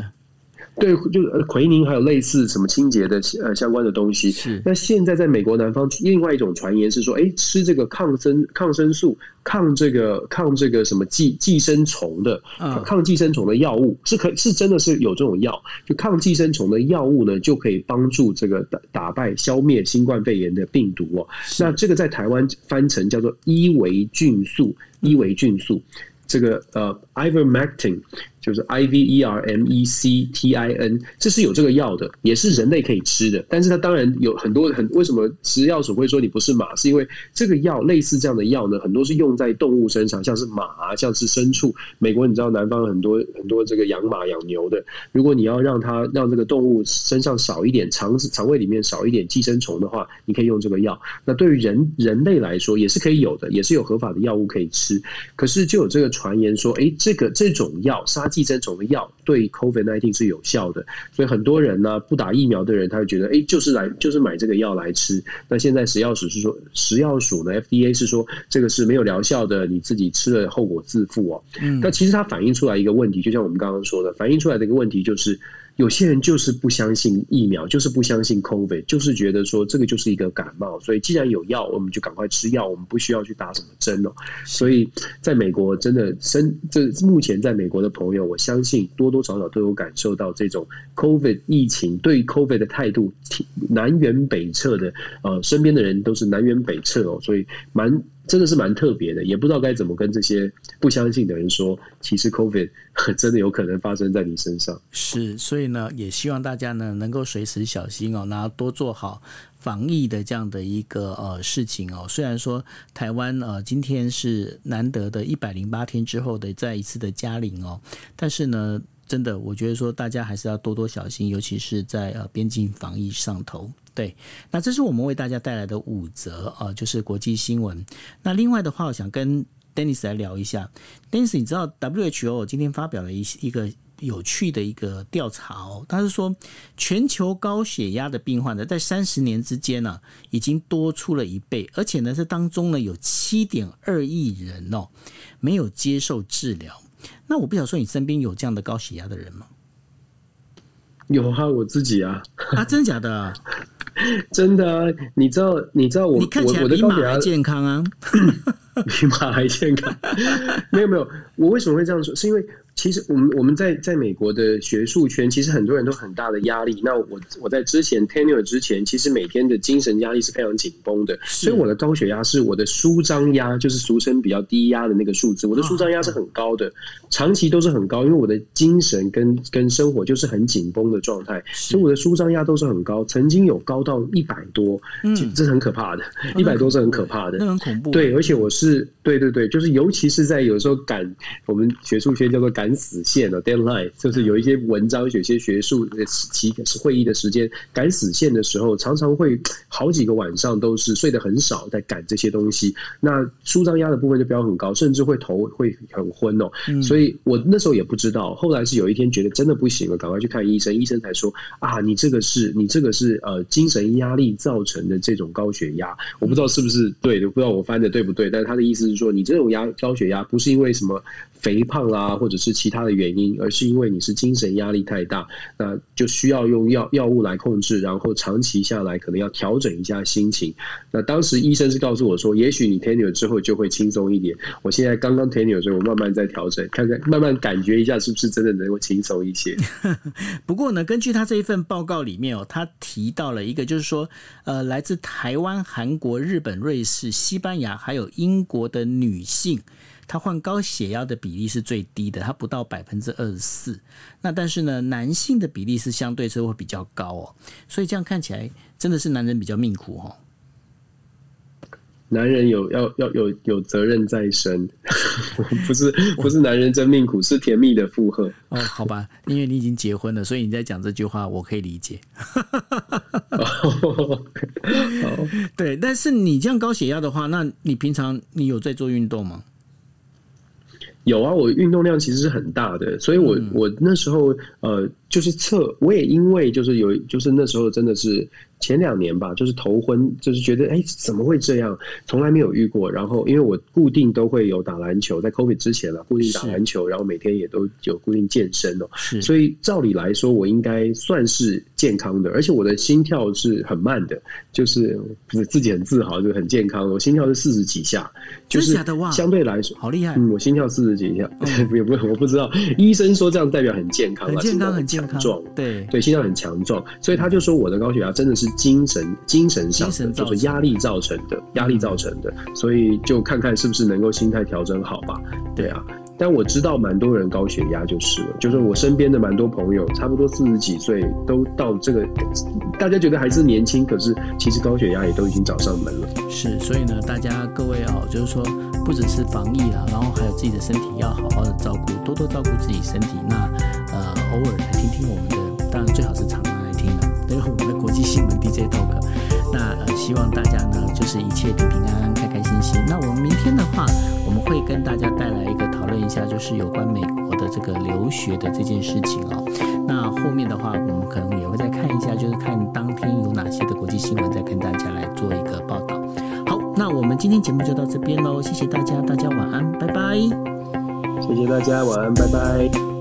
Speaker 2: 对，就是奎宁还有类似什么清洁的呃相关的东西。是。那现在在美国南方，另外一种传言是说，哎，吃这个抗生抗生素、抗这个抗这个什么寄寄生虫的抗寄生虫的药物，是可是真的是有这种药，就抗寄生虫的药物呢，就可以帮助这个打打败消灭新冠肺炎的病毒哦。那这个在台湾翻成叫做伊维菌素，伊维菌素。这个呃，Ivermectin 就是 I V E R M E C T I N，这是有这个药的，也是人类可以吃的。但是它当然有很多很为什么食药所会说你不是马，是因为这个药类似这样的药呢，很多是用在动物身上，像是马，像是牲畜。美国你知道南方很多很多这个养马养牛的，如果你要让它让这个动物身上少一点肠肠胃里面少一点寄生虫的话，你可以用这个药。那对于人人类来说也是可以有的，也是有合法的药物可以吃。可是就有这个传言说，哎，这个这种药杀寄生虫的药对 COVID-19 是有效的，所以很多人呢不打疫苗的人，他会觉得哎，就是来就是买这个药来吃。那现在食药署是说，食药署呢 FDA 是说这个是没有疗效的，你自己吃了后果自负哦。嗯，那其实它反映出来一个问题，就像我们刚刚说的，反映出来的一个问题就是。有些人就是不相信疫苗，就是不相信 COVID，就是觉得说这个就是一个感冒，所以既然有药，我们就赶快吃药，我们不需要去打什么针哦。所以在美国，真的身这目前在美国的朋友，我相信多多少少都有感受到这种 COVID 疫情对 COVID 的态度南辕北辙的，呃，身边的人都是南辕北辙哦，所以蛮。真的是蛮特别的，也不知道该怎么跟这些不相信的人说，其实 COVID <laughs> 真的有可能发生在你身上。
Speaker 1: 是，所以呢，也希望大家呢能够随时小心哦，然后多做好防疫的这样的一个呃事情哦。虽然说台湾呃今天是难得的一百零八天之后的再一次的加零哦，但是呢，真的我觉得说大家还是要多多小心，尤其是在呃边境防疫上头。对，那这是我们为大家带来的五则啊、就是国际新闻。那另外的话，我想跟 Dennis 来聊一下。Dennis，你知道 WHO 今天发表了一一个有趣的一个调查哦，他是说全球高血压的病患呢，在三十年之间呢、啊，已经多出了一倍，而且呢，这当中呢有七点二亿人哦没有接受治疗。那我不晓得说，你身边有这样的高血压的人吗？
Speaker 2: 有啊，我自己啊。
Speaker 1: 啊，真的假的、啊？<laughs>
Speaker 2: 真的啊，你知道？你知道我？
Speaker 1: 你看起来比马还健康啊，<laughs>
Speaker 2: 比马还健康。<laughs> 没有没有，我为什么会这样说？是因为。其实我们我们在在美国的学术圈，其实很多人都很大的压力。那我我在之前 tenure 之前，其实每天的精神压力是非常紧绷的。所以我的高血压是我的舒张压，就是俗称比较低压的那个数字。我的舒张压是很高的，长期都是很高，因为我的精神跟跟生活就是很紧绷的状态，所以我的舒张压都是很高。曾经有高到一百多，嗯，这是很可怕的，一百多是很可怕的，
Speaker 1: 那很恐怖。
Speaker 2: 对，而且我是对对对，就是尤其是在有时候赶我们学术圈叫做赶。赶死线了，deadline 就是有一些文章、有些学术的期是会议的时间赶死线的时候，常常会好几个晚上都是睡得很少，在赶这些东西。那舒张压的部分就飙很高，甚至会头会很昏哦。所以我那时候也不知道，后来是有一天觉得真的不行了，赶快去看医生。医生才说啊，你这个是你这个是呃精神压力造成的这种高血压。我不知道是不是对的，不知道我翻的对不对，但是他的意思是说，你这种压高血压不是因为什么肥胖啊，或者是其他的原因，而是因为你是精神压力太大，那就需要用药药物来控制，然后长期下来可能要调整一下心情。那当时医生是告诉我说，也许你 tenure 之后就会轻松一点。我现在刚刚 tenure，所以我慢慢在调整，看看慢慢感觉一下是不是真的能够轻松一些。<laughs>
Speaker 1: 不过呢，根据他这一份报告里面哦，他提到了一个，就是说，呃，来自台湾、韩国、日本、瑞士、西班牙还有英国的女性。他患高血压的比例是最低的，他不到百分之二十四。那但是呢，男性的比例是相对是会比较高哦。所以这样看起来，真的是男人比较命苦哦。
Speaker 2: 男人有要要有有责任在身，<laughs> 不是不是男人真命苦，是甜蜜的负荷。
Speaker 1: 哦，好吧，因为你已经结婚了，所以你在讲这句话，我可以理解。好，<laughs> 对，但是你这样高血压的话，那你平常你有在做运动吗？
Speaker 2: 有啊，我运动量其实是很大的，所以我我那时候呃，就是测，我也因为就是有，就是那时候真的是。前两年吧，就是头昏，就是觉得哎，怎么会这样？从来没有遇过。然后，因为我固定都会有打篮球，在 COVID 之前了，固定打篮球，然后每天也都有固定健身哦。是，所以照理来说，我应该算是健康的，而且我的心跳是很慢的，就是自己很自豪，就很健康。我心跳是四十几下，就是相对来说
Speaker 1: 好厉害。
Speaker 2: 嗯，我心跳四十几下，也 <laughs> 不我不知道，医生说这样代表很健康，
Speaker 1: 很健康，很健康，壮，
Speaker 2: 对对，心跳很强壮，所以他就说我的高血压真的是。精神精神上的就是压力造成的，压力造成的，所以就看看是不是能够心态调整好吧。对啊。但我知道蛮多人高血压就是了，就是我身边的蛮多朋友，差不多四十几岁都到这个，大家觉得还是年轻，可是其实高血压也都已经找上门了。
Speaker 1: 是，所以呢，大家各位哦，就是说不只是防疫啦，然后还有自己的身体要好好的照顾，多多照顾自己身体。那呃，偶尔来听听我们的，当然最好是常新闻 DJ Talk。那呃，希望大家呢，就是一切平平安安、开开心心。那我们明天的话，我们会跟大家带来一个讨论一下，就是有关美国的这个留学的这件事情哦。那后面的话，我们可能也会再看一下，就是看当天有哪些的国际新闻，再跟大家来做一个报道。好，那我们今天节目就到这边喽，谢谢大家，大家晚安，拜拜。
Speaker 2: 谢谢大家，晚安，拜拜。